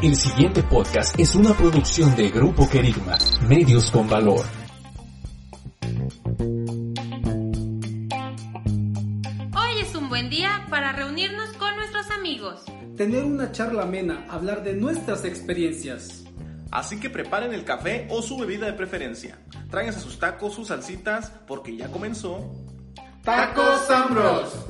El siguiente podcast es una producción de Grupo Querigma, Medios con Valor. Hoy es un buen día para reunirnos con nuestros amigos. Tener una charla amena, hablar de nuestras experiencias. Así que preparen el café o su bebida de preferencia. Tráiganse sus tacos, sus salsitas, porque ya comenzó. Tacos Ambros.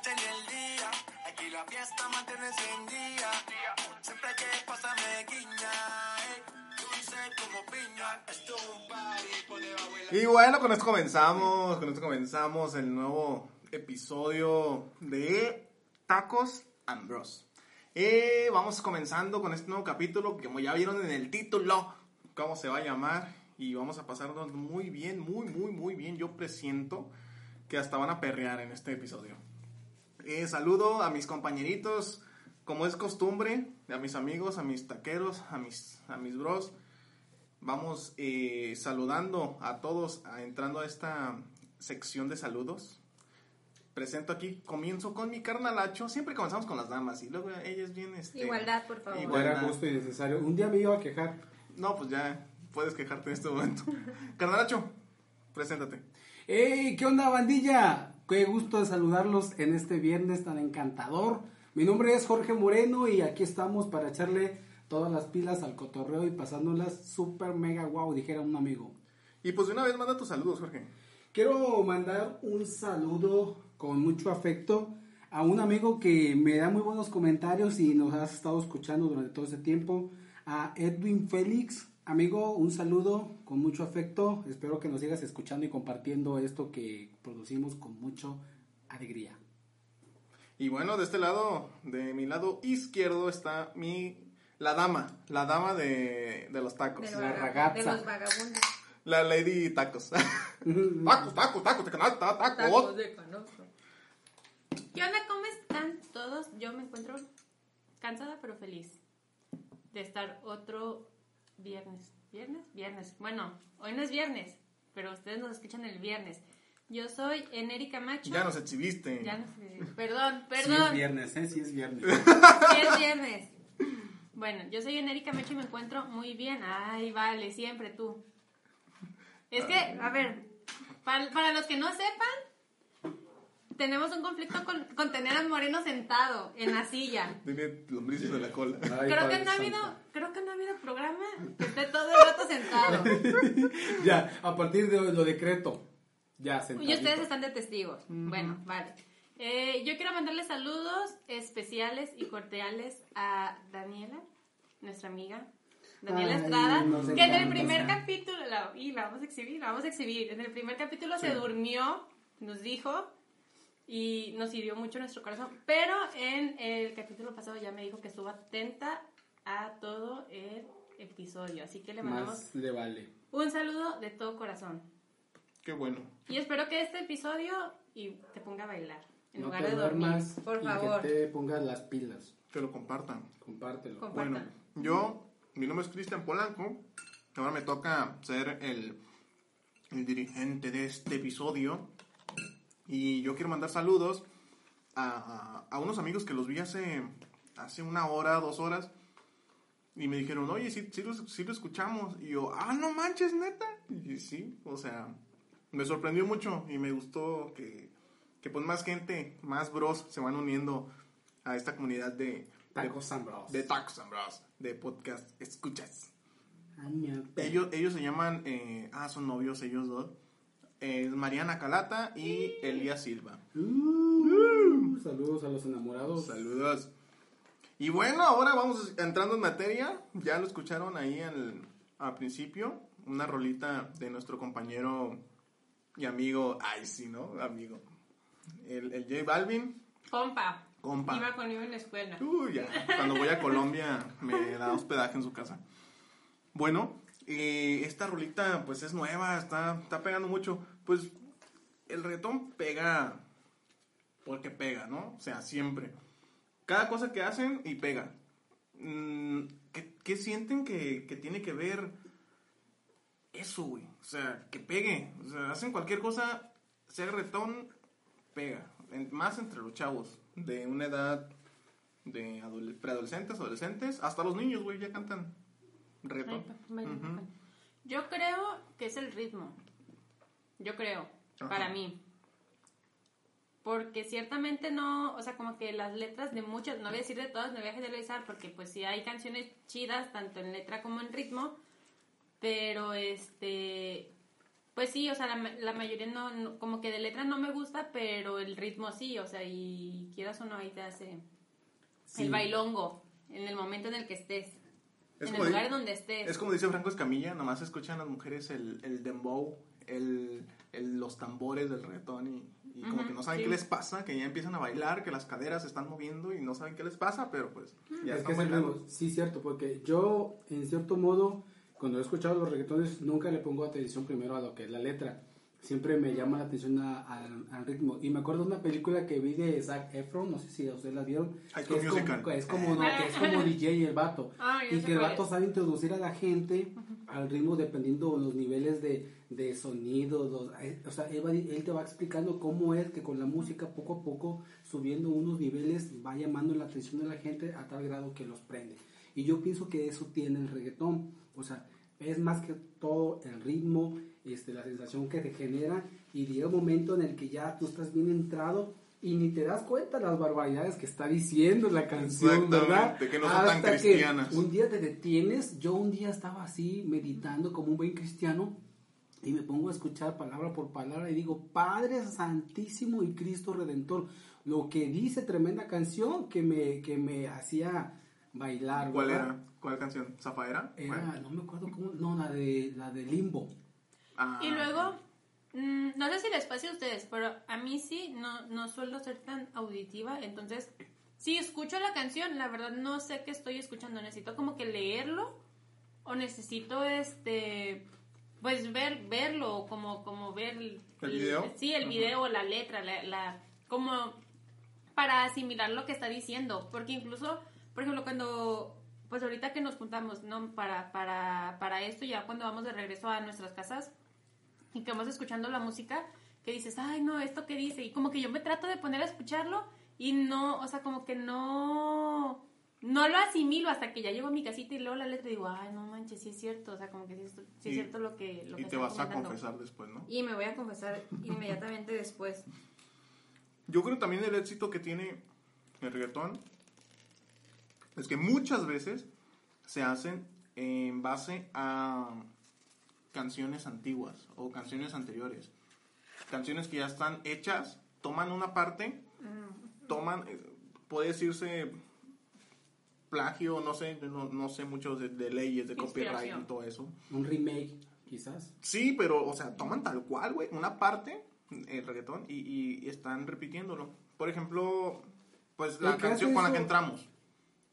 Noche ni el día. Aquí la fiesta mantiene. Siempre que pasa me guiña. La Y bueno, con esto comenzamos, con esto comenzamos el nuevo episodio de Tacos and Bros. Eh, vamos comenzando con este nuevo capítulo que como ya vieron en el título, cómo se va a llamar y vamos a pasarnos muy bien, muy, muy, muy bien. Yo presiento que hasta van a perrear en este episodio. Eh, saludo a mis compañeritos, como es costumbre, a mis amigos, a mis taqueros, a mis, a mis bros. Vamos eh, saludando a todos, a- entrando a esta sección de saludos. Presento aquí, comienzo con mi carnalacho. Siempre comenzamos con las damas y luego ellas vienen. Este, Igualdad, por favor. Igual. Era justo y necesario. Un día me iba a quejar. No, pues ya puedes quejarte en este momento. Carnalacho, preséntate. ¡Ey! ¿Qué onda, bandilla? Qué gusto de saludarlos en este viernes tan encantador. Mi nombre es Jorge Moreno y aquí estamos para echarle todas las pilas al cotorreo y pasándolas super mega wow, dijera un amigo. Y pues de una vez manda tus saludos, Jorge. Quiero mandar un saludo con mucho afecto a un amigo que me da muy buenos comentarios y nos has estado escuchando durante todo ese tiempo, a Edwin Félix. Amigo, un saludo con mucho afecto. Espero que nos sigas escuchando y compartiendo esto que producimos con mucha alegría. Y bueno, de este lado, de mi lado izquierdo está mi la dama, la dama de, de los tacos. De, La ragazza. de los vagabundos. La Lady Tacos. tacos, tacos, tacos, de canal, ta- Tacos tacos. de canoso. ¿Qué onda? ¿Cómo están todos? Yo me encuentro cansada pero feliz de estar otro viernes. ¿Viernes? Viernes. Bueno, hoy no es viernes, pero ustedes nos escuchan el viernes. Yo soy Enérica Macho. Ya nos exhibiste. Ya no sé. Perdón, Sí es perdón. viernes, ¿eh? Sí es viernes. Sí es viernes. Bueno, yo soy Enérica Mecho y me encuentro muy bien. Ay, vale, siempre tú. Es que, a ver, para, para los que no sepan, tenemos un conflicto con, con tener a Moreno sentado en la silla. Tiene lombrices de la cola. Ay, Creo que, no ha habido, creo que no ha habido programa que esté todo el rato sentado. Ya, a partir de lo decreto. Ya, Y sentadito. ustedes están de testigos. Bueno, vale. Eh, yo quiero mandarle saludos especiales y cordiales a Daniela, nuestra amiga. Daniela Ay, Estrada, nos que en el primer capítulo, la, y la vamos a exhibir, la vamos a exhibir. En el primer capítulo se durmió, nos dijo y nos hirió mucho nuestro corazón. Pero en el capítulo pasado ya me dijo que estuvo atenta a todo el episodio. Así que le mandamos Más le vale. un saludo de todo corazón. Qué bueno. Y espero que este episodio y te ponga a bailar en no lugar te de dormir. duermas Por y favor, que te pongas las pilas. Que lo compartan. Compártelo. compartan. Bueno, yo, mi nombre es Cristian Polanco. Ahora me toca ser el, el dirigente de este episodio. Y yo quiero mandar saludos a, a- a unos amigos que los vi hace, hace una hora, dos horas. Y me dijeron, oye, sí, sí, lo, sí lo escuchamos. Y yo, ah, no manches, neta. Y sí, o sea, me sorprendió mucho y me gustó que, que pues más gente, más bros se van uniendo a esta comunidad de, Tacos and Bros. de Tacos and Bros, de podcast Escuchas. Ellos, ellos se llaman, eh, ah, son novios ellos dos. Es Mariana Calata y Elías Silva. Uh, saludos a los enamorados. Saludos. Y bueno, ahora vamos entrando en materia. Ya lo escucharon ahí al, al principio. Una rolita de nuestro compañero y amigo. Ay, sí, ¿no? Amigo. El, el J Balvin. Compa. Compa. Iba conmigo en la escuela. Uy, ya. Cuando voy a Colombia me da hospedaje en su casa. Bueno, eh, esta rolita pues es nueva, está, está pegando mucho. Pues el reggaetón pega porque pega, ¿no? O sea, siempre. Cada cosa que hacen y pega. Mm, ¿Qué, qué sienten que, que tiene que ver eso, güey? O sea, que pegue. O sea, hacen cualquier cosa, sea reggaetón, pega. En- más entre los chavos de una edad de adole- preadolescentes, adolescentes, hasta los niños, güey, ya cantan reggaetón. Yo creo que es el ritmo. Yo creo, Ajá. para mí. Porque ciertamente no, o sea, como que las letras de muchas, no voy a decir de todas, me voy a generalizar, porque pues sí hay canciones chidas, tanto en letra como en ritmo, pero este, pues sí, o sea, la, la mayoría no, no- como que de letra no me gusta, pero el ritmo sí, o sea, y quieras o no, ahí te hace Sí. el bailongo, en el momento en el que estés, Es en el lugar donde estés. Es como dice Franco Escamilla, nomás escuchan las mujeres el, el dembow, el, el- los tambores del reggaetón y, y como Ujú, que no saben sí. qué les pasa, que ya empiezan a bailar, que las caderas se están moviendo y no saben qué les pasa, pero pues ya es están bailando. Sí, cierto, porque yo, en cierto modo, cuando he escuchado los reggaetones, nunca le pongo atención primero a lo que es la letra. Siempre me llama la atención a- al, al ritmo. Y me acuerdo de una película que vi de Zac Efron, no sé si ustedes la vieron. High que es como, es como, no, que es como DJ el vato. Ah, y que el vato es. sabe introducir a la gente al ritmo dependiendo los niveles de, de sonido. los- eh, o sea, él, te va explicando cómo es que con la música poco a poco, subiendo unos niveles, va llamando la atención de la gente a tal grado que los prende. Y yo pienso que eso tiene el reggaetón. O sea, es más que todo el ritmo, este, la sensación que te genera y llega un momento en el que ya tú estás bien entrado y ni te das cuenta las barbaridades que está diciendo la canción, ¿verdad? Exactamente, que no son tan cristianas. un día te detienes, yo un día estaba así meditando como un buen cristiano y me pongo a escuchar palabra por palabra y digo, Padre Santísimo y Cristo Redentor, lo que dice tremenda canción que me, que me hacía bailar. ¿Cuál ¿verdad? era? ¿Cuál canción? ¿Zafaera? Era, Bueno. no me acuerdo cómo, no, la de, la de Limbo. Ah, Y luego, mm, no sé si les pase a ustedes, pero a mí sí, no, no suelo ser tan auditiva, entonces, si escucho la canción, la verdad no sé qué estoy escuchando, necesito como que leerlo, o necesito, este, pues ver, verlo, como, como ver... ¿El video? Sí, el video, la letra, la, la, como para asimilar lo que está diciendo, porque incluso, por ejemplo, cuando, pues ahorita que nos juntamos, ¿no? Para, para, para esto, ya cuando vamos de regreso a nuestras casas y que vamos escuchando la música, que dices, ay, no, esto que dice, y como que yo me trato de poner a escucharlo y no, o sea, como que no, no lo asimilo hasta que ya llego a mi casita y leo la letra y digo, ay, no manches, sí es cierto, o sea, como que sí es, sí es Y- cierto lo que, lo y que te vas a confesar después, ¿no? Y me voy a confesar inmediatamente después. Yo creo también el éxito que tiene el reggaetón es que muchas veces se hacen en base a canciones antiguas o canciones anteriores. Canciones que ya están hechas, toman una parte, toman, eh, puede decirse plagio, no sé, no, no sé mucho de, de leyes, de copyright y todo eso. Un remake, quizás. Sí, pero, o sea, toman tal cual, güey, una parte, el reggaetón, y, y- y están repitiéndolo. Por ejemplo, pues la canción con la que entramos,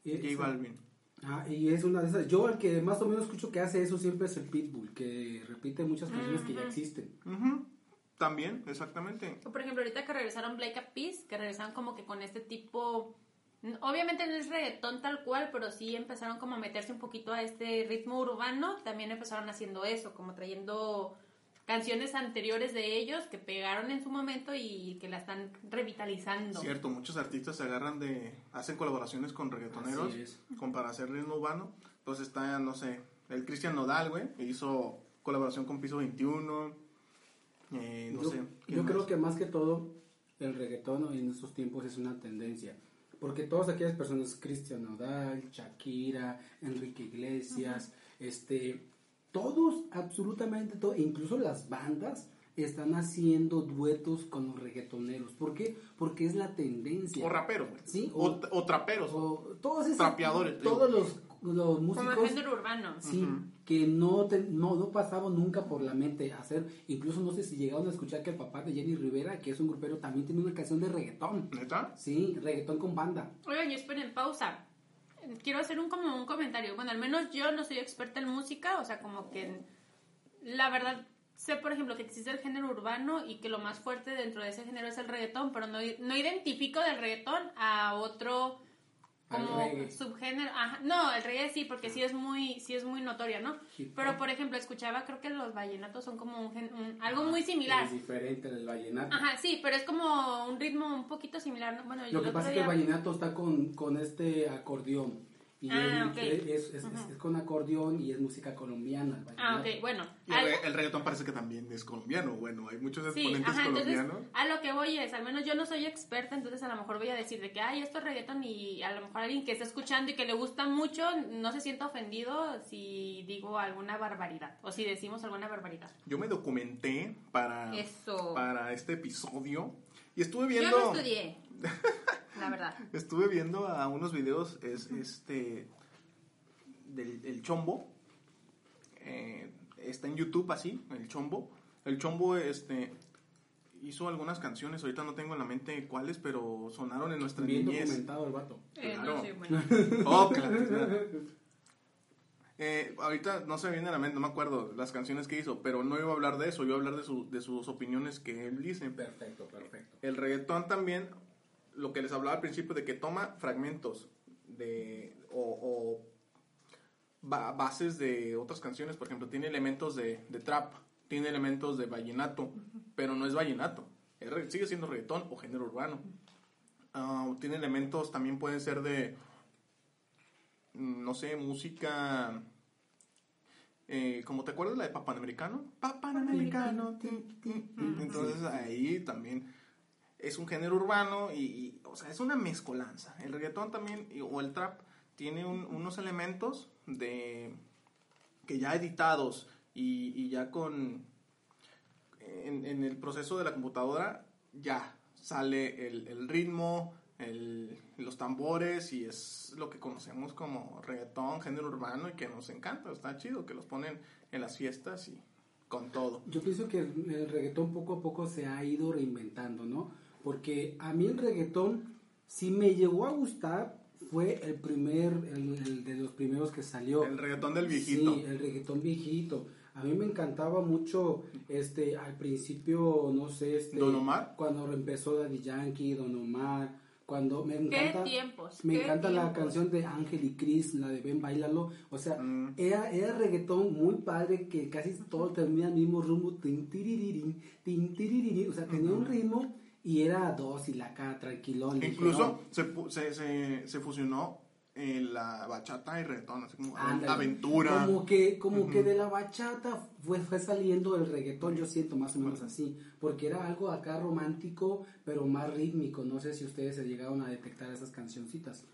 Y- J Balvin. Ah, y es una de esas. Yo, el que más o menos escucho que hace eso siempre es el Pitbull, que repite muchas canciones que ya existen. También, exactamente. O, Por ejemplo, ahorita que regresaron Black Eyed Peas, que regresaron como que con este tipo... Obviamente no es reggaetón tal cual, pero sí empezaron como a meterse un poquito a este ritmo urbano. También empezaron haciendo eso, como trayendo canciones anteriores de ellos que pegaron en su momento y que la están revitalizando. Cierto, muchos artistas se agarran de, hacen colaboraciones con reggaetoneros, con para hacer ritmo urbano. Pues está, no sé, el Cristian Nodal, güey, que hizo colaboración con Piso 21, eh, no yo sé. ¿quién yo creo que más que todo, el reggaetón en estos tiempos es una tendencia. Porque todas aquellas personas, Cristian Nodal, Shakira, Enrique Iglesias, este, todos, absolutamente todos, incluso las bandas, están haciendo duetos con los reggaetoneros. ¿Por qué? Porque es la tendencia. O raperos, güey. Sí, O, o- o traperos. O todos esos, Trapeadores, todos los, los Como el músicos género urbano. sí, que no, te- no no pasaba nunca por la mente hacer incluso no sé si llegaron a escuchar que el papá de Jenny Rivera que es un grupero también tiene una canción de reggaetón ¿Neta? sí reggaetón con banda Oigan, y esperen, pausa. Quiero hacer un como un comentario. Bueno, al menos yo no soy experta en música, o sea, como que la verdad sé, por ejemplo, que existe el género urbano y que lo más fuerte dentro de ese género es el reggaetón, pero no, no identifico del reggaetón a otro como subgénero. Ajá, no, el reggae sí, porque sí es muy sí es muy notoria, ¿no? Pero por ejemplo, escuchaba, creo que los vallenatos son como un, gen- un- algo muy similar. es diferente del vallenato Ajá, sí, pero es como un ritmo un poquito similar, ¿no? Bueno, lo que pasa es que el vallenato está con, con este acordeón y Ah, él- ok. él es, es- es- es con acordeón y es música colombiana Ah, ok, bueno. Y el, el reggaetón parece que también es colombiano. Bueno, hay muchos Sí, exponentes ajá, entonces colombianos. a lo que voy es, al menos yo no soy experta, entonces a lo mejor voy a decir de que, ay, esto es reggaeton y a lo mejor alguien que está escuchando y que le gusta mucho no se sienta ofendido si digo alguna barbaridad o si decimos alguna barbaridad. Yo me documenté para, Eso. para este episodio y estuve Yo viendo no estudié, la verdad. estuve viendo a unos videos es este del el chombo Eh, está en YouTube así el chombo el chombo este hizo algunas canciones ahorita no tengo en la mente cuáles pero sonaron en nuestra bien niñez documentado el vato Eh, Claro. no sé, bueno. Oh, chingada. Eh, ahorita no se me viene a la mente, no me acuerdo las canciones que hizo, pero no iba a hablar de eso, iba a hablar de, su- de sus opiniones que él dice. perfecto perfecto El reggaetón también, lo que les hablaba al principio, de que toma fragmentos de o, o ba- bases de otras canciones, por ejemplo, tiene elementos de, de trap, tiene elementos de vallenato, pero no es vallenato, Es sigue siendo reggaetón o género urbano. Ah, tiene elementos, también pueden ser de, no sé, música... Eh, como te acuerdas la de Papanamericano, Papanamericano, ti. entonces ahí también es un género urbano y, o sea, es una mezcolanza. El reggaetón también, o el trap, tiene un- unos elementos de que ya editados y, ya con en, el proceso de la computadora ya sale el, ritmo, el- los tambores y es lo que conocemos como reggaetón, género urbano y que nos encanta, está chido que los ponen en las fiestas y con todo. Yo pienso que el reggaetón poco a poco se ha ido reinventando, ¿no? Porque a mí el reggaetón, si me llegó a gustar, fue el primer, el, el de los primeros que salió. El reggaetón del viejito. Sí, el reggaetón viejito. A mí me encantaba mucho, este, al principio, no sé, este... ¿Don Omar? Cuando empezó Daddy Yankee, Don Omar, cuando me ¿Qué encanta... tiempos? Me qué encanta la tiempos? canción de Ángel y Cris, la de Ven Bailalo. O sea, Mm. era, era reggaetón muy padre que casi todo termina al mismo rumbo. Tin, tiririrín, tin, tiririrín. O sea, tenía un ritmo y era dos y la acá, tranquilón. Incluso no, se, pu- se, se, se fusionó en la bachata y reggaetón, así como ándale. aventura. Como que, como que de la bachata fue, fue saliendo el reggaetón, yo siento más o menos así. Porque era algo acá romántico, pero más rítmico. No sé si ustedes se llegaron a detectar esas cancioncitas.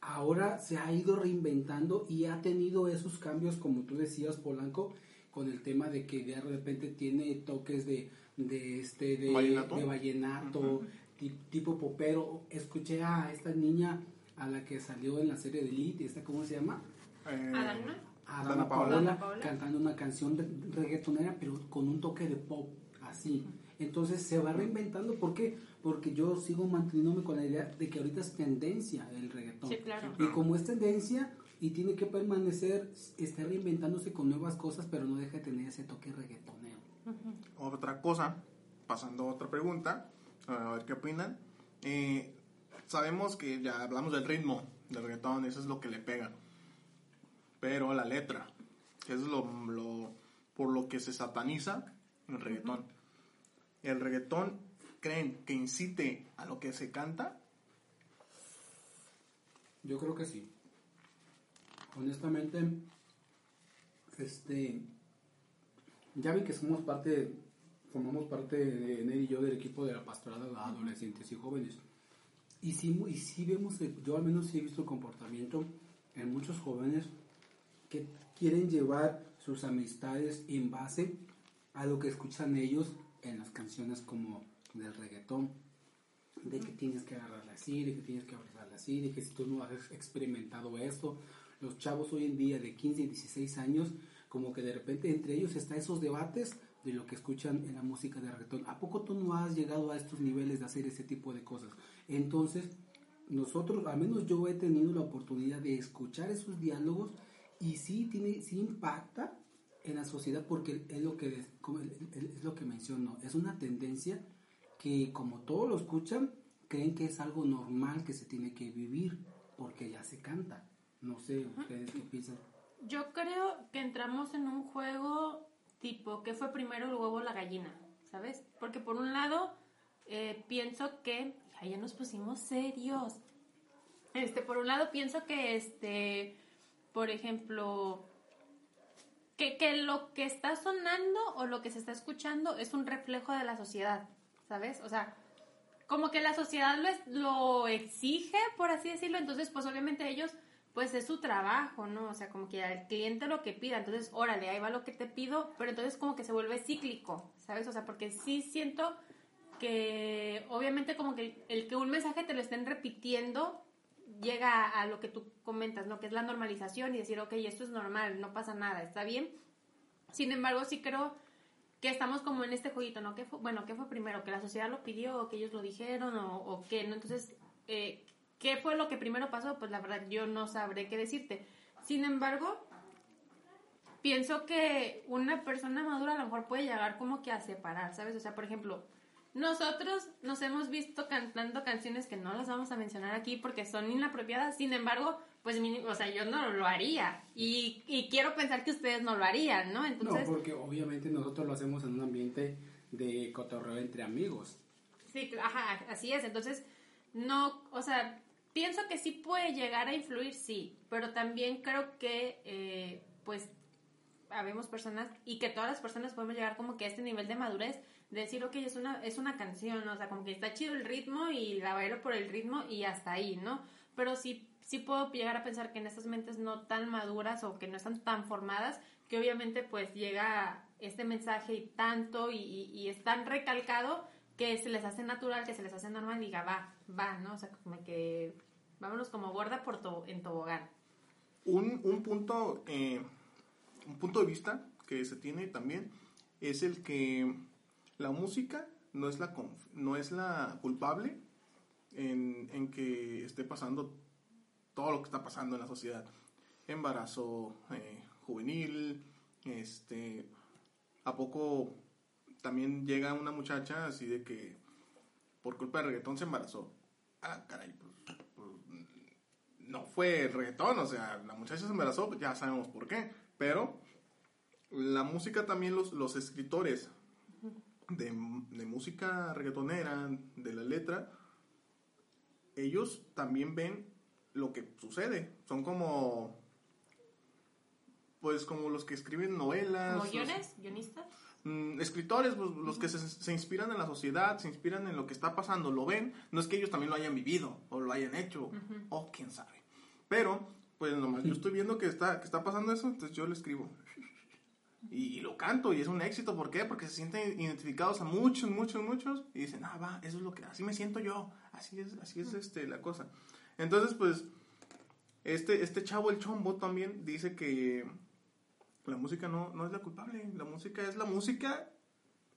Ahora se ha ido reinventando y ha tenido esos cambios, como tú decías, Polanco, con el tema de que de repente tiene toques de, de este de ¿Vallenato? de vallenato, ti- tipo popero. Escuché a esta niña a la que salió en la serie de Elite, esta cómo se llama? Eh, Adana. a Dana Dana Paola. Paola, cantando una canción reggaetonera, pero con un toque de pop, así. Entonces se va reinventando. ¿Por qué? Porque yo sigo manteniéndome con la idea de que ahorita es tendencia el reggaetón. Sí, claro. Y como es tendencia y tiene que permanecer, está reinventándose con nuevas cosas, pero no deja de tener ese toque reggaetonero. Otra cosa, pasando a otra pregunta, a ver qué opinan. Eh, sabemos que ya hablamos del ritmo del reggaetón, eso es lo que le pega. Pero la letra, que es lo, lo- por lo que se sataniza el reggaetón. ¿El reggaetón creen que incite a lo que se canta? Yo creo que sí. Honestamente, este, ya vi que somos parte, formamos parte de Ned y yo del equipo de la pastorada de adolescentes y jóvenes. Y sí, y sí vemos, yo al menos sí he visto el comportamiento en muchos jóvenes que quieren llevar sus amistades en base a lo que escuchan ellos en las canciones como del reggaetón, de que tienes que agarrarla así, de que tienes que agarrarla así, de que si tú no has experimentado esto, los chavos hoy en día de 15 y 16 años, como que de repente entre ellos está esos debates de lo que escuchan en la música de reggaetón. ¿A poco tú no has llegado a estos niveles de hacer ese tipo de cosas? Entonces, nosotros, al menos yo he tenido la oportunidad de escuchar esos diálogos y sí, tiene, sí impacta en la sociedad porque es lo que, es lo que menciono, es una tendencia que como todos lo escuchan, creen que es algo normal que se tiene que vivir porque ya se canta. No sé, ustedes qué piensan. Yo creo que entramos en un juego tipo, ¿qué fue primero el huevo o la gallina? ¿Sabes? Porque por un lado, eh, pienso que, ya, ya nos pusimos serios. Este, por un lado, pienso que, este, por ejemplo, que, que lo que está sonando o lo que se está escuchando es un reflejo de la sociedad, ¿sabes? O sea, como que la sociedad lo, es- lo exige, por así decirlo, entonces pues obviamente ellos, pues es su trabajo, ¿no? O sea, como que al cliente lo que pida, entonces órale, ahí va lo que te pido, pero entonces como que se vuelve cíclico, ¿sabes? O sea, porque sí siento que obviamente como que el, que un mensaje te lo estén repitiendo llega a, a lo que tú comentas, ¿no? Que es la normalización y decir, ok, esto es normal, no pasa nada, está bien. Sin embargo, sí creo que estamos como en este jueguito, ¿no? ¿Qué fue, bueno, ¿qué fue primero? ¿Que la sociedad lo pidió o que ellos lo dijeron o, o qué, ¿no? Entonces, eh, ¿qué fue lo que primero pasó? Pues la verdad yo no sabré qué decirte. Sin embargo, pienso que una persona madura a lo mejor puede llegar como que a separar, ¿sabes? O sea, por ejemplo, nosotros nos hemos visto cantando canciones que no las vamos a mencionar aquí porque son inapropiadas, sin embargo, pues, o sea, yo no lo haría y, y quiero pensar que ustedes no lo harían, ¿no? Entonces, no, porque obviamente nosotros lo hacemos en un ambiente de cotorreo entre amigos. Sí, ajá, así es. Entonces, no, o sea, pienso que sí puede llegar a influir, sí, pero también creo que, eh, pues, habemos personas y que todas las personas podemos llegar como que a este nivel de madurez de decir, ok, es una, es una canción, o sea, como que está chido el ritmo y la bailo por el ritmo y hasta ahí, ¿no? Pero sí, sí puedo llegar a pensar que en estas mentes no tan maduras o que no están tan formadas, que obviamente pues llega este mensaje y tanto y, y- y es tan recalcado que se les hace natural, que se les hace normal y diga, va, va, ¿no? O sea, como que vámonos como gorda por to- en tobogán. Un, un punto, eh, un punto de vista que se tiene también es el que la música no es la, no es la culpable en, en que esté pasando todo lo que está pasando en la sociedad. Embarazo eh, juvenil, este, a poco también llega una muchacha así de que por culpa del reggaetón se embarazó. Ah, caray, pues, no fue el reggaetón, o sea, la muchacha se embarazó, ya sabemos por qué, pero la música también, los, los escritores de, de música reggaetonera, de la letra, ellos también ven lo que sucede, son como, pues como los que escriben novelas. ¿Como guiones? ¿Guionistas? Mm, escritores, pues, los que se, se inspiran en la sociedad, se inspiran en lo que está pasando, lo ven, no es que ellos también lo hayan vivido o lo hayan hecho, o quién sabe. Pero, pues nomás yo estoy viendo que está, que está pasando eso, entonces yo lo escribo. Y, y lo canto y es un éxito, ¿por qué? Porque se sienten identificados a muchos, muchos, muchos y dicen, ah, va, eso es lo que, así me siento yo, así es, así es este, la cosa. Entonces, pues, este, este chavo, el chombo, también dice que la música no, no es la culpable, la música es la música.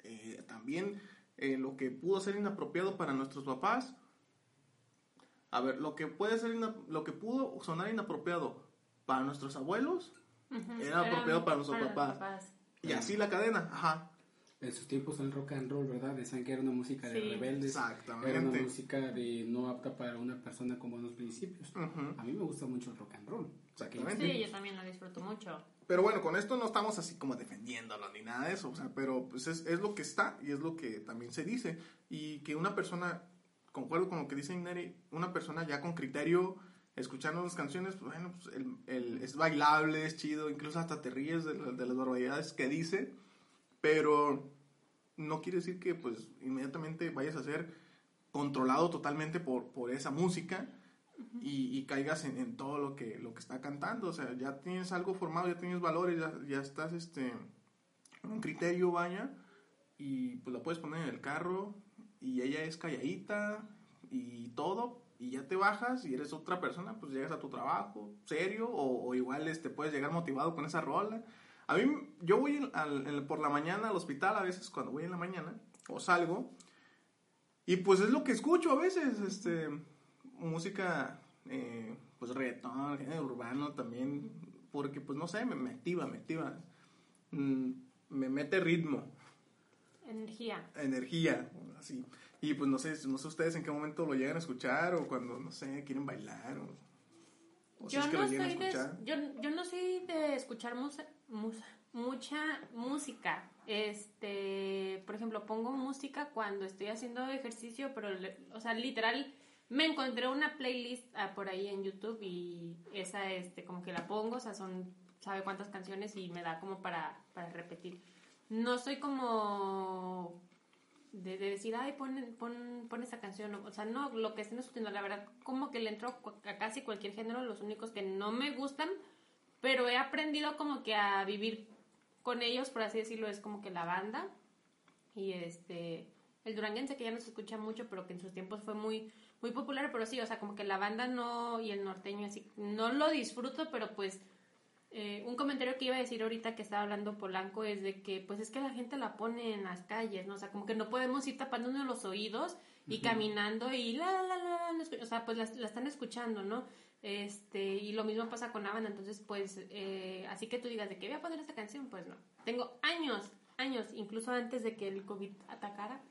Eh, también eh, lo que pudo ser inapropiado para nuestros papás. A ver, lo que puede ser ina- lo que pudo sonar inapropiado para nuestros abuelos era apropiado para nuestros los papás. Y así la cadena, ajá. En sus tiempos el rock and roll, ¿verdad? Decían que era una música de Sí. rebeldes. Exactamente. Era una música de no apta para una persona con buenos principios. Ujú. A mí me gusta mucho el rock and roll. Exactamente. Sí, yo también lo disfruto mucho. Pero bueno, con esto no estamos así como defendiéndolo ni nada de eso, o sea, pero pues es, es lo que está y es lo que también se dice. Y que una persona, concuerdo con lo que dice Neri, una persona ya con criterio, escuchando las canciones, pues bueno, pues el, el- es bailable, es chido, incluso hasta te ríes de, de las barbaridades que dice, pero no quiere decir que pues inmediatamente vayas a ser controlado totalmente por, por esa música y, y caigas en, en todo lo que, lo que está cantando. O sea, ya tienes algo formado, ya tienes valores, ya, ya estás este, un criterio, vaya, y pues la puedes poner en el carro y ella es calladita y todo y ya te bajas y eres otra persona, pues llegas a tu trabajo serio o, igual este, puedes llegar motivado con esa rola. A mí, yo voy al- por la mañana al hospital a veces cuando voy en la mañana o salgo y pues es lo que escucho a veces, este, música, eh, pues reggaetón, urbano también, porque pues no sé, me, me activa, me activa, Mm, me mete ritmo, Energía. energía, así. Y pues no sé, no sé ustedes en qué momento lo llegan a escuchar o cuando, no sé, quieren bailar o, o si Yo es que no, soy de, escuchar. yo, yo no soy de escuchar musa- musa- mucha música. Este, por ejemplo, pongo música cuando estoy haciendo ejercicio, pero, o sea, literal, me encontré una playlist ah, por ahí en YouTube y esa, este, como que la pongo, o sea, son, sabe cuántas canciones y me da como para, para repetir. No soy como de, de decir, ay, pon, pon, esa canción. O sea, no, lo que estén escuchando, la verdad, como que le entro a casi cualquier género, los únicos que no me gustan, pero he aprendido como que a vivir con ellos, por así decirlo, es como que la banda. Y este, el duranguense que ya no se escucha mucho, pero que en sus tiempos fue muy, muy popular, pero sí, o sea, como que la banda no, y el norteño así, no lo disfruto, pero pues eh, un comentario que iba a decir ahorita que estaba hablando Polanco es de que pues es que la gente la pone en las calles, ¿no? O sea, como que no podemos ir tapándonos los oídos y caminando y la la la la, la, o sea, pues la, la están escuchando, ¿no? Este, y lo mismo pasa con la banda, entonces pues eh, así que tú digas de que voy a poner esta canción, pues no. Tengo años, años, incluso antes de que el COVID atacara,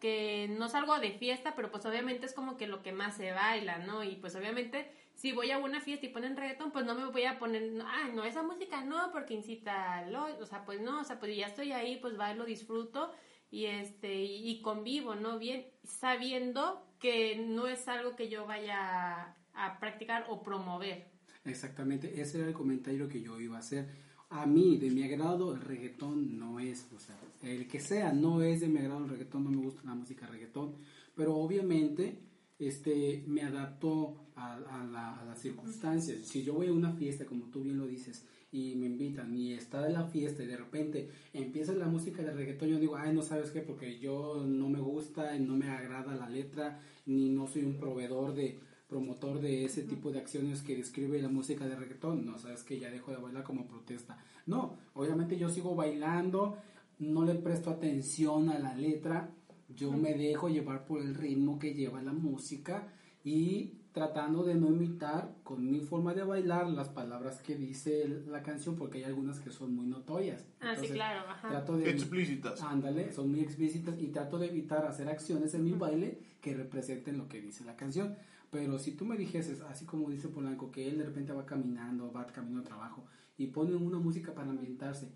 que no salgo de fiesta, pero pues obviamente es como que lo que más se baila, ¿no? Y pues obviamente si voy a una fiesta y ponen reggaetón, pues no me voy a poner, ah, no, esa música no, porque incita odio, o sea, pues no, o sea, pues ya estoy ahí, pues bailo, disfruto y este, y, y convivo, ¿no? Bien, sabiendo que no es algo que yo vaya a practicar o promover. Exactamente, ese era el comentario que yo iba a hacer. A mí, de mi agrado, el reggaetón no es, o sea, el que sea, no es de mi agrado el reggaetón, no me gusta la música reggaetón, pero obviamente este, me adapto a, a la- a las circunstancias. Si yo voy a una fiesta, como tú bien lo dices, y me invitan y está de la fiesta y de repente empieza la música de reggaetón, yo digo, ay, no sabes qué, porque yo no me gusta, no me agrada la letra, ni no soy un proveedor de promotor de ese tipo de acciones que describe la música de reggaetón, no sabes que ya dejo de bailar como protesta. No, obviamente yo sigo bailando, no le presto atención a la letra, yo me dejo llevar por el ritmo que lleva la música y tratando de no imitar con mi forma de bailar las palabras que dice la canción porque hay algunas que son muy notorias. Ah, sí, Entonces, claro, ajá. Trato de Explícitas. Ándale, son muy explícitas y trato de evitar hacer acciones en mi baile que representen lo que dice la canción. Pero si tú me dijeses, así como dice Polanco, que él de repente va caminando, va camino al trabajo y pone una música para ambientarse,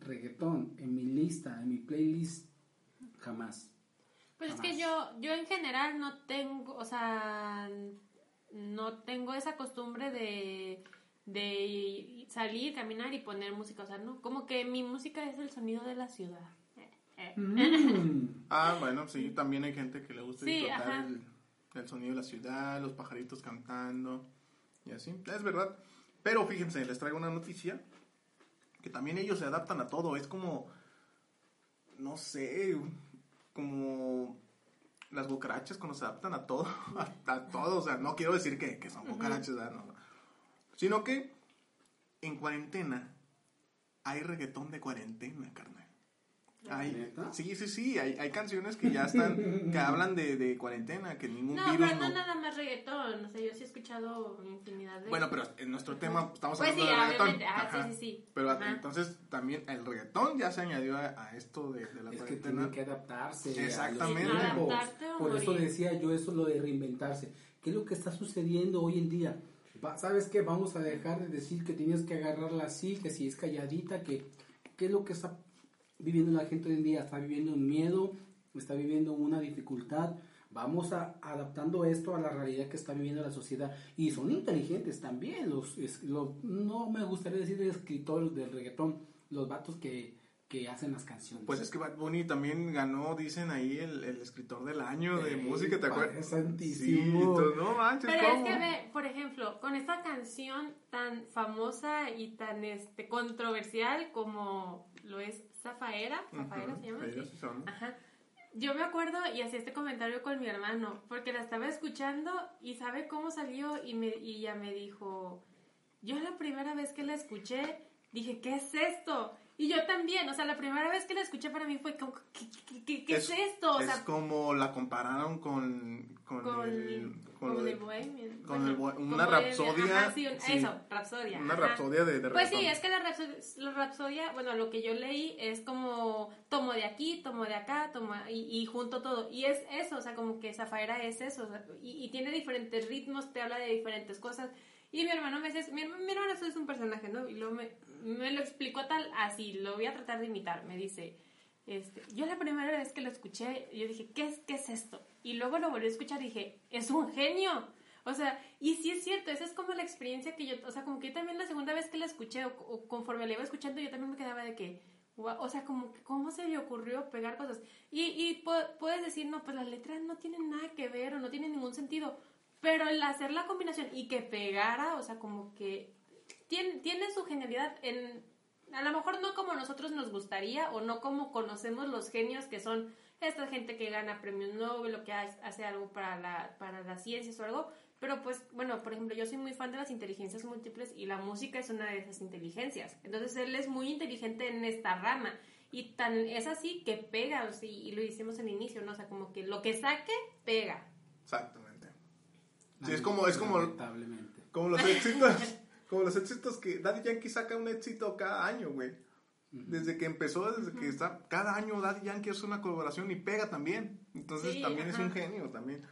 reggaetón, en mi lista, en mi playlist, jamás. Pues es que yo, yo en general no tengo, o sea, no tengo esa costumbre de, de salir, caminar y poner música, o sea, no, como que mi música es el sonido de la ciudad. Mm. Ah, bueno, sí, también hay gente que le gusta Sí, disfrutar el sonido de la ciudad, los pajaritos cantando y así. Es verdad. Pero fíjense, les traigo una noticia que también ellos se adaptan a todo. Es como, no sé, como las cucarachas cuando se adaptan a todo, a, a todo. O sea, no quiero decir que, que son cucarachas, no. Sino que en cuarentena hay reggaetón de cuarentena, carnal. Sí, sí, sí, hay, hay canciones que ya están, que hablan de, de cuarentena, que ningún No, virus pero no no- nada más reggaetón, o sea, yo sí he escuchado infinidad de... Bueno, pero en nuestro tema estamos Pues hablando sí, de reggaetón. ajá, Ajá. sí, sí, sí. Pero Ajá. entonces también el reggaetón ya se añadió a, a esto de, de la Es que cuarentena. tiene que adaptarse. a los Exactamente. Adaptarte o Por eso decía yo eso lo de reinventarse. ¿Qué es lo que está sucediendo hoy en día? ¿Sabes qué? Vamos a dejar de decir que tienes que agarrarla así, que si es calladita, que qué es lo que está viviendo la gente hoy en día. Está viviendo un miedo, está viviendo una dificultad. Vamos a adaptando esto a la realidad que está viviendo la sociedad. Y son inteligentes también. Los, es- lo- no me gustaría decir escritores del reggaetón. Los vatos que que hacen las canciones. Pues es que Bad Bunny también ganó, dicen ahí, el, el escritor del año de Eh, música, ¿te acuerdas? santísimo. Sí, no manches, Pero es ¿cómo? que ve, por ejemplo, con esta canción tan famosa y tan este controversial como lo es Zafaera, Zafaera se llama. ellos son. Ajá. Yo me acuerdo y hacía este comentario con mi hermano, porque la estaba escuchando y sabe cómo salió y, me, y ella me dijo, yo la primera vez que la escuché dije, ¿qué es esto? Y yo también, o sea, la primera vez que la escuché para mí fue como, ¿qué, qué- qué- qué es, esto? O es sea, como la compararon con, con, con, el... con el Bohemian. con el una rapsodia, Ajá, sí, un- sí. eso, rapsodia. Una ajá. rapsodia de, de Pues sí, es que la rapsodia, la rapsodia, bueno, lo que yo leí es como tomo de aquí, tomo de acá, tomo y, y junto todo. Y es eso, o sea, como que Zafaera es eso. o sea, y, y tiene diferentes ritmos, te habla de diferentes cosas. Y mi hermano me dice, mi, mi hermano es un personaje, ¿no? Y luego me, me lo explicó tal, así, lo voy a tratar de imitar. Me dice, este, yo la primera vez que lo escuché, yo dije, ¿qué es, qué es esto? Y luego lo volví a escuchar y dije, es un genio. O sea, y sí es cierto, esa es como la experiencia que yo, o sea, como que también la segunda vez que la escuché o, o conforme la iba escuchando, yo también me quedaba de que, o sea, como que, ¿cómo se le ocurrió pegar cosas? Y, y pu- puedes decir, no, pues las letras no tienen nada que ver o no tienen ningún sentido, pero el hacer la combinación y que pegara, o sea, como que tiene, tiene su genialidad en, a lo mejor no como nosotros nos gustaría o no como conocemos los genios que son esta gente que gana premios Nobel o que ha- hace algo para, la, para las ciencias o algo. Pero pues, bueno, por ejemplo, yo soy muy fan de las inteligencias múltiples y la música es una de esas inteligencias. Entonces él es muy inteligente en esta rama. Y tan es así que pega, o sea, y lo hicimos al inicio, ¿no? O sea, como que lo que saque, pega. Exactamente. Sí, es como, es como, Lamentablemente. como los éxitos, como los éxitos que Daddy Yankee saca un éxito cada año, güey. Desde que empezó, desde que está, cada año Daddy Yankee hace una colaboración y pega también. Entonces Sí, también es un genio también.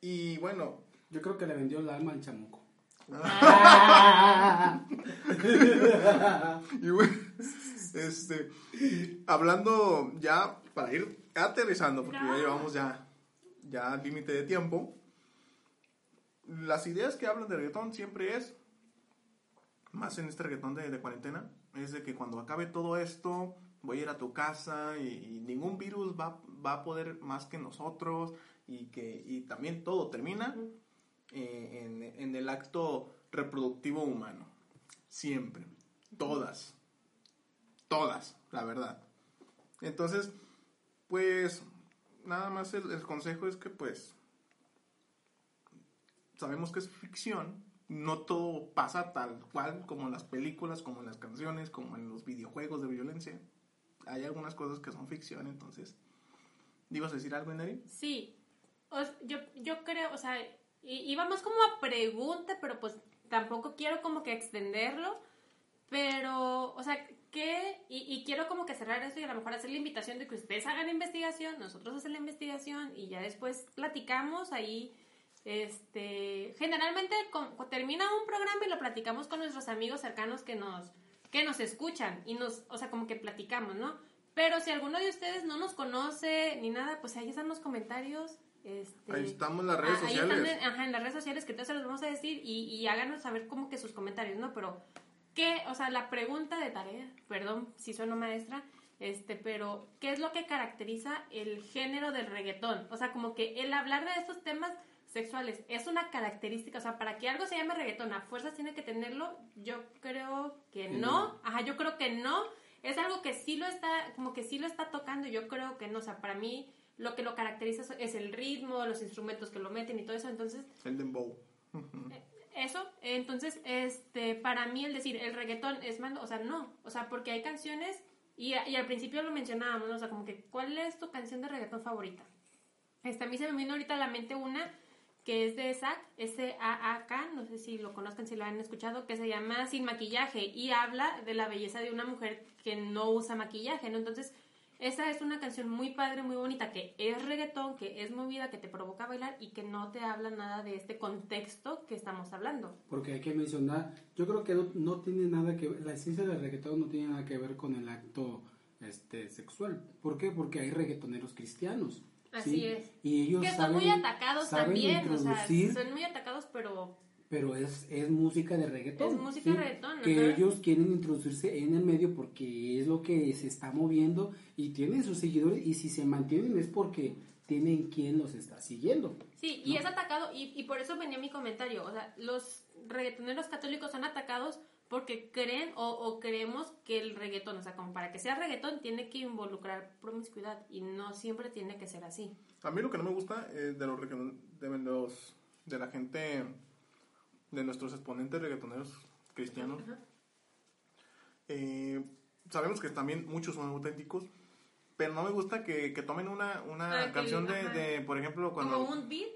Y bueno, Yo creo que le vendió el alma al chamuco. y bueno, este, hablando ya para ir aterrizando, porque ya llevamos ya, ya límite de tiempo. Las ideas que hablan de reggaetón siempre es, más en este reggaetón de, de cuarentena, es de que cuando acabe todo esto, voy a ir a tu casa y, y ningún virus va, va a poder más que nosotros y que y también todo termina eh, en, en el acto reproductivo humano. Siempre. Todas. Todas, la verdad. Entonces, pues, nada más el, el consejo es que, pues, sabemos que es ficción. No todo pasa tal cual como en las películas, como en las canciones, como en los videojuegos de violencia. Hay algunas cosas que son ficción, entonces. ¿Ibas a decir algo, Neri? Sí, yo, yo creo, o sea, vamos como a pregunta, pero pues tampoco quiero como que extenderlo, pero, o sea, que, y, quiero como que cerrar esto y a lo mejor hacer la invitación de que ustedes hagan investigación, nosotros hacemos la investigación y ya después platicamos ahí. Este, generalmente con- termina un programa y lo platicamos con nuestros amigos cercanos que nos, que nos escuchan y nos, o sea, como que platicamos, ¿no? Pero si alguno de ustedes no nos conoce ni nada, pues ahí están los comentarios. Este, Ahí estamos en las redes ah, ahí sociales. están en, ajá, en las redes sociales que entonces se los vamos a decir y, y háganos saber como que sus comentarios, ¿no? Pero, ¿qué? O sea, la pregunta de tarea, perdón si sueno maestra, este, pero, ¿qué es lo que caracteriza el género del reggaetón? O sea, como que el hablar de estos temas sexuales. Es una característica, o sea, para que algo se llame reggaetón, a fuerzas tiene que tenerlo, yo creo que no, ajá, yo creo que no, es algo que sí lo está, como que sí lo está tocando, yo creo que no, o sea, para mí lo que lo caracteriza es- el ritmo, los instrumentos que lo meten y todo eso, entonces El dembow. eso, entonces, este, para mí el decir el reggaetón es malo, o sea, no, o sea, porque hay canciones, y, y al principio lo mencionábamos, ¿no? o sea, como que, ¿cuál es tu canción de reggaetón favorita? Este, a mí se me vino ahorita a la mente una que es de SAC, S-A-A-K, no sé si lo conozcan, si lo han escuchado, que se llama Sin Maquillaje, y habla de la belleza de una mujer que no usa maquillaje, ¿no? Entonces, esa es una canción muy padre, muy bonita, que es reggaetón, que es movida, que te provoca bailar y que no te habla nada de este contexto que estamos hablando. Porque hay que mencionar, yo creo que no, no tiene nada que ver, la esencia del reggaetón no tiene nada que ver con el acto este sexual. ¿Por qué? Porque hay reggaetoneros cristianos. Así ¿sí? es. Y ellos que son saben, muy atacados saben también, o sea, son muy atacados, pero pero es, es música de reggaetón. Es música de reggaetón, Que ajá. ellos quieren introducirse en el medio porque es lo que se está moviendo y tienen sus seguidores y si se mantienen es porque tienen quien los está siguiendo. Sí, y es atacado, y, y por eso venía mi comentario. O sea, los reggaetoneros católicos son atacados porque creen o, o creemos que el reggaetón, o sea, como para que sea reggaetón, tiene que involucrar promiscuidad y no siempre tiene que ser así. A mí lo que no me gusta es de los, de los de la gente de nuestros exponentes reggaetoneros cristianos. Eh, sabemos que también muchos son auténticos, pero no me gusta que, que tomen una, una Ah, que- canción de, de, por ejemplo, cuando... Como un beat,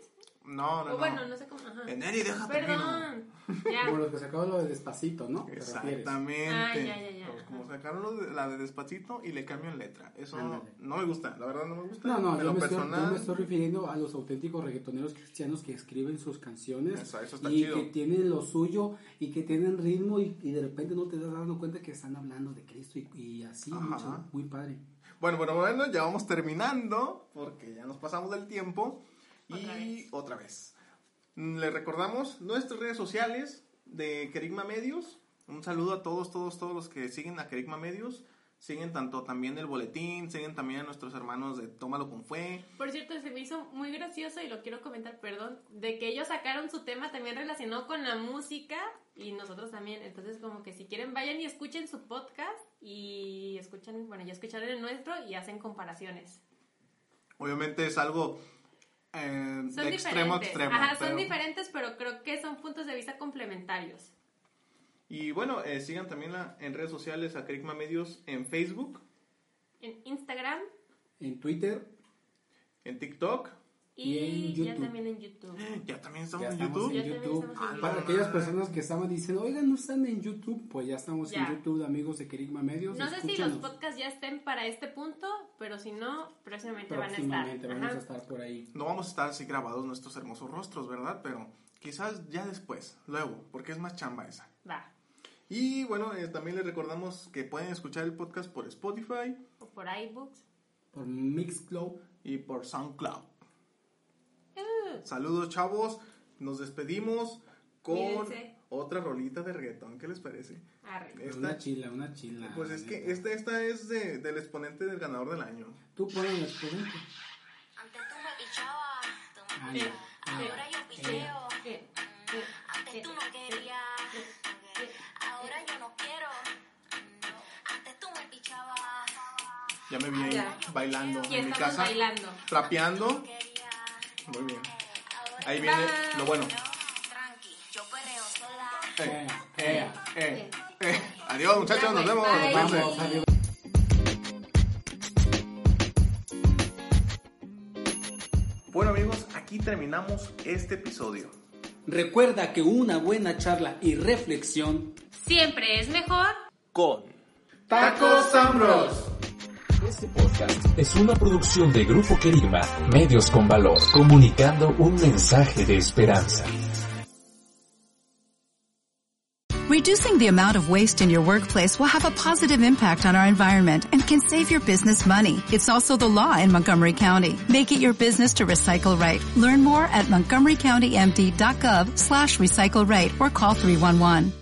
No, no, o no. bueno, no sé cómo. Ajá. Neri, déjate. Perdón. Ya. Como los que sacaron lo de despacito, ¿no? Exactamente. Ah, ya, ya, ya. Pues como sacaron lo de- la de Despacito y le cambian letra. Eso Ándale. no me gusta, la verdad no me gusta. No, no, yo lo me, estoy, yo personal, me estoy refiriendo a los auténticos reggaetoneros cristianos que escriben sus canciones Eso- eso está y chido. que tienen lo suyo y que tienen ritmo y, y de repente no te das dando cuenta que están hablando de Cristo y, y así, Ajá. mucho, muy padre. Bueno, bueno, bueno, ya vamos terminando porque ya nos pasamos del tiempo. Otra y vez. otra vez. Les recordamos nuestras redes sociales de Kerigma Medios. Un saludo a todos, todos, todos los que siguen a Kerigma Medios. Siguen tanto también el boletín, siguen también a nuestros hermanos de Tómalo con Fue. Por cierto, se me hizo muy gracioso y lo quiero comentar, perdón, de que ellos sacaron su tema también relacionado con la música y nosotros también. Entonces, como que si quieren, vayan y escuchen su podcast y escuchan, bueno, ya escucharon el nuestro y hacen comparaciones. Obviamente es algo eh, Son de extremo a diferentes. extremo. Ajá, son pero- diferentes, pero creo que son puntos de vista complementarios. Y bueno, eh, sigan también la- en redes sociales a Kerigma Medios en Facebook, En Instagram En Twitter en TikTok. Y, Y en ya también en YouTube. Ya también estamos ya en estamos YouTube. En YouTube. estamos en Para aquellas personas que estaban diciendo, oigan, no están en YouTube, pues ya estamos Ya. en YouTube, amigos de Kerigma Medios. No sé si los podcasts ya estén para este punto, pero si no, próximamente van a estar. vamos a estar por ahí. No vamos a estar así grabados nuestros hermosos rostros, ¿verdad? Pero quizás ya después, luego, porque es más chamba esa. Va. Y bueno, eh, también les recordamos que pueden escuchar el podcast por Spotify O por iBooks. Por Mixcloud. y por SoundCloud. Saludos, chavos. Nos despedimos con otra rolita de reggaetón. ¿Qué les parece? arre. Esta- Una chila, una chila. pues es que esta, esta es de- del exponente del ganador del año. Tú pones el exponente. Antes tú me pichabas, tú me Ah, pichabas. ya. Ahora yo picheo. Eh, eh, Antes tú no querías. Ahora yo no quiero. Antes tú me pichabas. Ya me vi ahí bailando en mi casa. bailando. Trapeando. Muy bien. Ahí viene lo bueno. Tranqui, yo perreo sola. Eh, eh, eh, eh. Adiós, muchachos. Nos vemos. Vamos, arriba. Bueno amigos, aquí terminamos este episodio. Recuerda que una buena charla y reflexión Siempre es mejor. Con Tacos Ambros. Este podcast es una producción de Grupo Querigma, Medios con Valor, comunicando un mensaje de esperanza. Reducing the amount of waste in your workplace will have a positive impact on our environment and can save your business money. It's also the law in Montgomery County. Make it your business to recycle right. Learn more at montgomerycountymd.gov slash recycle right or call 311.